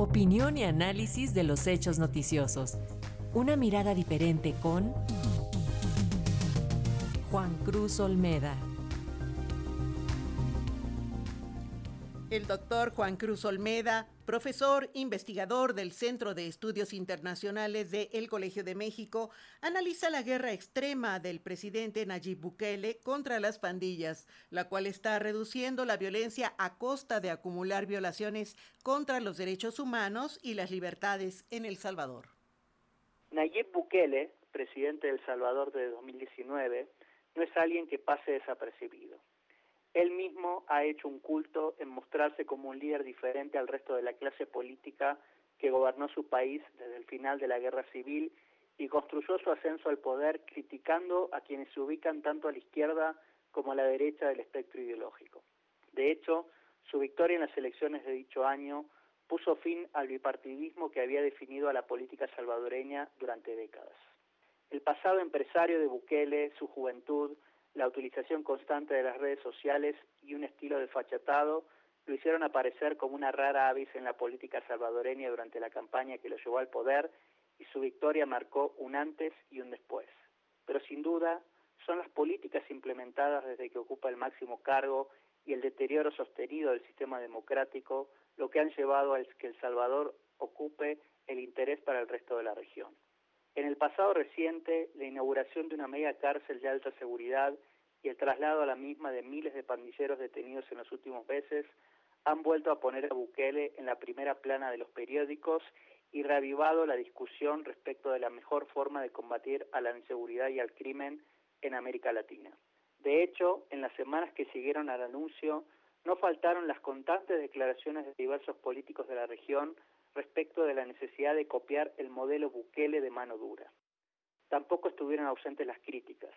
Opinión y análisis de los hechos noticiosos. Una mirada diferente con Juan Cruz Olmeda. El doctor Juan Cruz Olmeda, profesor investigador del Centro de Estudios Internacionales de El Colegio de México, analiza la guerra extrema del presidente Nayib Bukele contra las pandillas, la cual está reduciendo la violencia a costa de acumular violaciones contra los derechos humanos y las libertades en El Salvador. Nayib Bukele, presidente de El Salvador de 2019, no es alguien que pase desapercibido él mismo ha hecho un culto en mostrarse como un líder diferente al resto de la clase política que gobernó su país desde el final de la guerra civil y construyó su ascenso al poder criticando a quienes se ubican tanto a la izquierda como a la derecha del espectro ideológico. De hecho, su victoria en las elecciones de dicho año puso fin al bipartidismo que había definido a la política salvadoreña durante décadas. El pasado empresario de Bukele, su juventud, la utilización constante de las redes sociales y un estilo desfachatado lo hicieron aparecer como una rara avis en la política salvadoreña durante la campaña que lo llevó al poder y su victoria marcó un antes y un después. Pero sin duda son las políticas implementadas desde que ocupa el máximo cargo y el deterioro sostenido del sistema democrático lo que han llevado a que El Salvador ocupe el interés para el resto de la región. En el pasado reciente, la inauguración de una mega cárcel de alta seguridad y el traslado a la misma de miles de pandilleros detenidos en los últimos meses han vuelto a poner a Bukele en la primera plana de los periódicos y reavivado la discusión respecto de la mejor forma de combatir a la inseguridad y al crimen en América Latina. De hecho, en las semanas que siguieron al anuncio, no faltaron las constantes declaraciones de diversos políticos de la región respecto de la necesidad de copiar el modelo Bukele de mano dura. Tampoco estuvieron ausentes las críticas,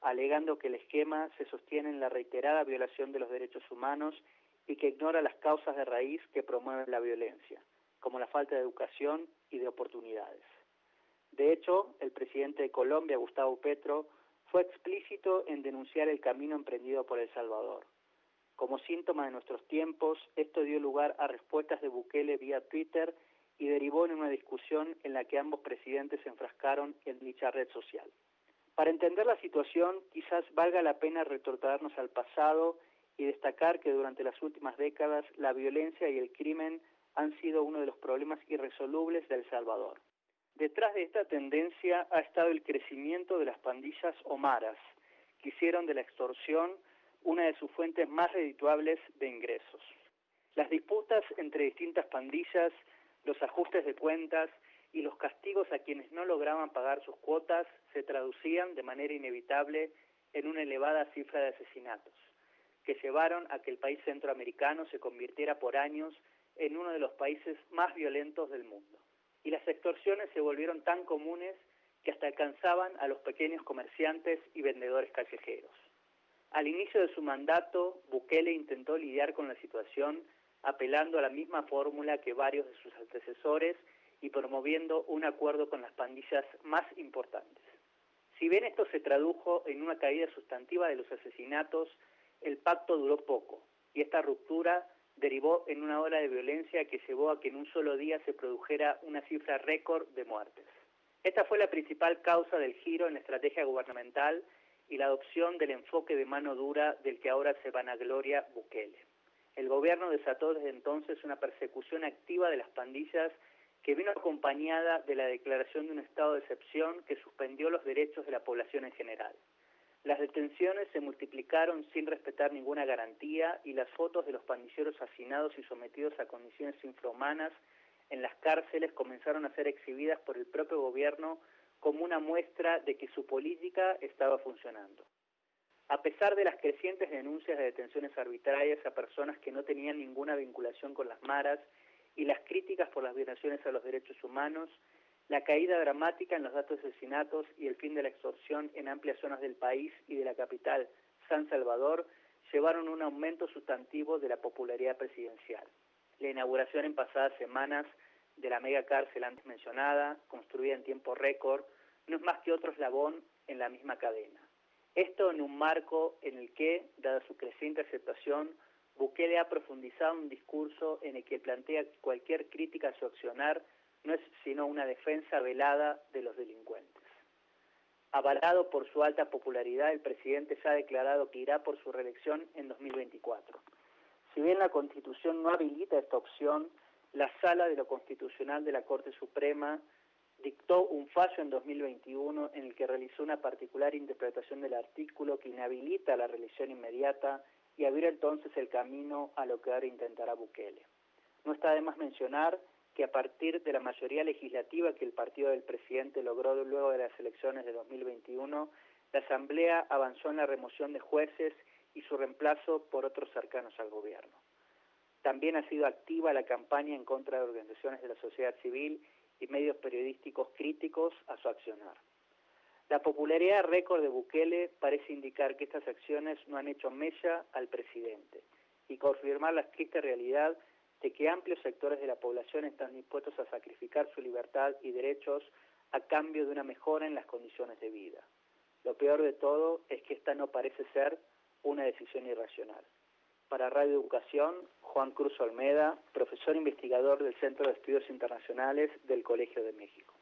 alegando que el esquema se sostiene en la reiterada violación de los derechos humanos y que ignora las causas de raíz que promueven la violencia, como la falta de educación y de oportunidades. De hecho, el presidente de Colombia, Gustavo Petro, fue explícito en denunciar el camino emprendido por El Salvador. Como síntoma de nuestros tiempos, esto dio lugar a respuestas de Bukele vía Twitter y derivó en una discusión en la que ambos presidentes se enfrascaron en dicha red social. Para entender la situación, quizás valga la pena retortarnos al pasado y destacar que durante las últimas décadas la violencia y el crimen han sido uno de los problemas irresolubles de El Salvador. Detrás de esta tendencia ha estado el crecimiento de las pandillas omaras, que hicieron de la extorsión una de sus fuentes más redituables de ingresos. Las disputas entre distintas pandillas, los ajustes de cuentas y los castigos a quienes no lograban pagar sus cuotas se traducían de manera inevitable en una elevada cifra de asesinatos, que llevaron a que el país centroamericano se convirtiera por años en uno de los países más violentos del mundo. Y las extorsiones se volvieron tan comunes que hasta alcanzaban a los pequeños comerciantes y vendedores callejeros. Al inicio de su mandato, Bukele intentó lidiar con la situación apelando a la misma fórmula que varios de sus antecesores y promoviendo un acuerdo con las pandillas más importantes. Si bien esto se tradujo en una caída sustantiva de los asesinatos, el pacto duró poco y esta ruptura derivó en una ola de violencia que llevó a que en un solo día se produjera una cifra récord de muertes. Esta fue la principal causa del giro en la estrategia gubernamental y la adopción del enfoque de mano dura del que ahora se vanagloria Bukele. El gobierno desató desde entonces una persecución activa de las pandillas que vino acompañada de la declaración de un estado de excepción que suspendió los derechos de la población en general. Las detenciones se multiplicaron sin respetar ninguna garantía y las fotos de los pandilleros asesinados y sometidos a condiciones infrahumanas en las cárceles comenzaron a ser exhibidas por el propio gobierno como una muestra de que su política estaba funcionando. A pesar de las crecientes denuncias de detenciones arbitrarias a personas que no tenían ninguna vinculación con las maras y las críticas por las violaciones a los derechos humanos, la caída dramática en los datos de asesinatos y el fin de la extorsión en amplias zonas del país y de la capital, San Salvador, llevaron un aumento sustantivo de la popularidad presidencial. La inauguración en pasadas semanas de la mega cárcel antes mencionada, construida en tiempo récord, no es más que otro eslabón en la misma cadena. Esto en un marco en el que, dada su creciente aceptación, Bukele ha profundizado un discurso en el que plantea que cualquier crítica a su accionar no es sino una defensa velada de los delincuentes. Avalado por su alta popularidad, el presidente se ha declarado que irá por su reelección en 2024. Si bien la Constitución no habilita esta opción, la Sala de lo Constitucional de la Corte Suprema dictó un fallo en 2021 en el que realizó una particular interpretación del artículo que inhabilita la reelección inmediata y abrió entonces el camino a lo que ahora intentará Bukele. No está de más mencionar que a partir de la mayoría legislativa que el partido del presidente logró luego de las elecciones de 2021, la Asamblea avanzó en la remoción de jueces y su reemplazo por otros cercanos al gobierno. También ha sido activa la campaña en contra de organizaciones de la sociedad civil y medios periodísticos críticos a su accionar. La popularidad récord de Bukele parece indicar que estas acciones no han hecho mella al presidente y confirmar la triste realidad de que amplios sectores de la población están dispuestos a sacrificar su libertad y derechos a cambio de una mejora en las condiciones de vida. Lo peor de todo es que esta no parece ser una decisión irracional. Para Radio Educación, Juan Cruz Olmeda, profesor investigador del Centro de Estudios Internacionales del Colegio de México.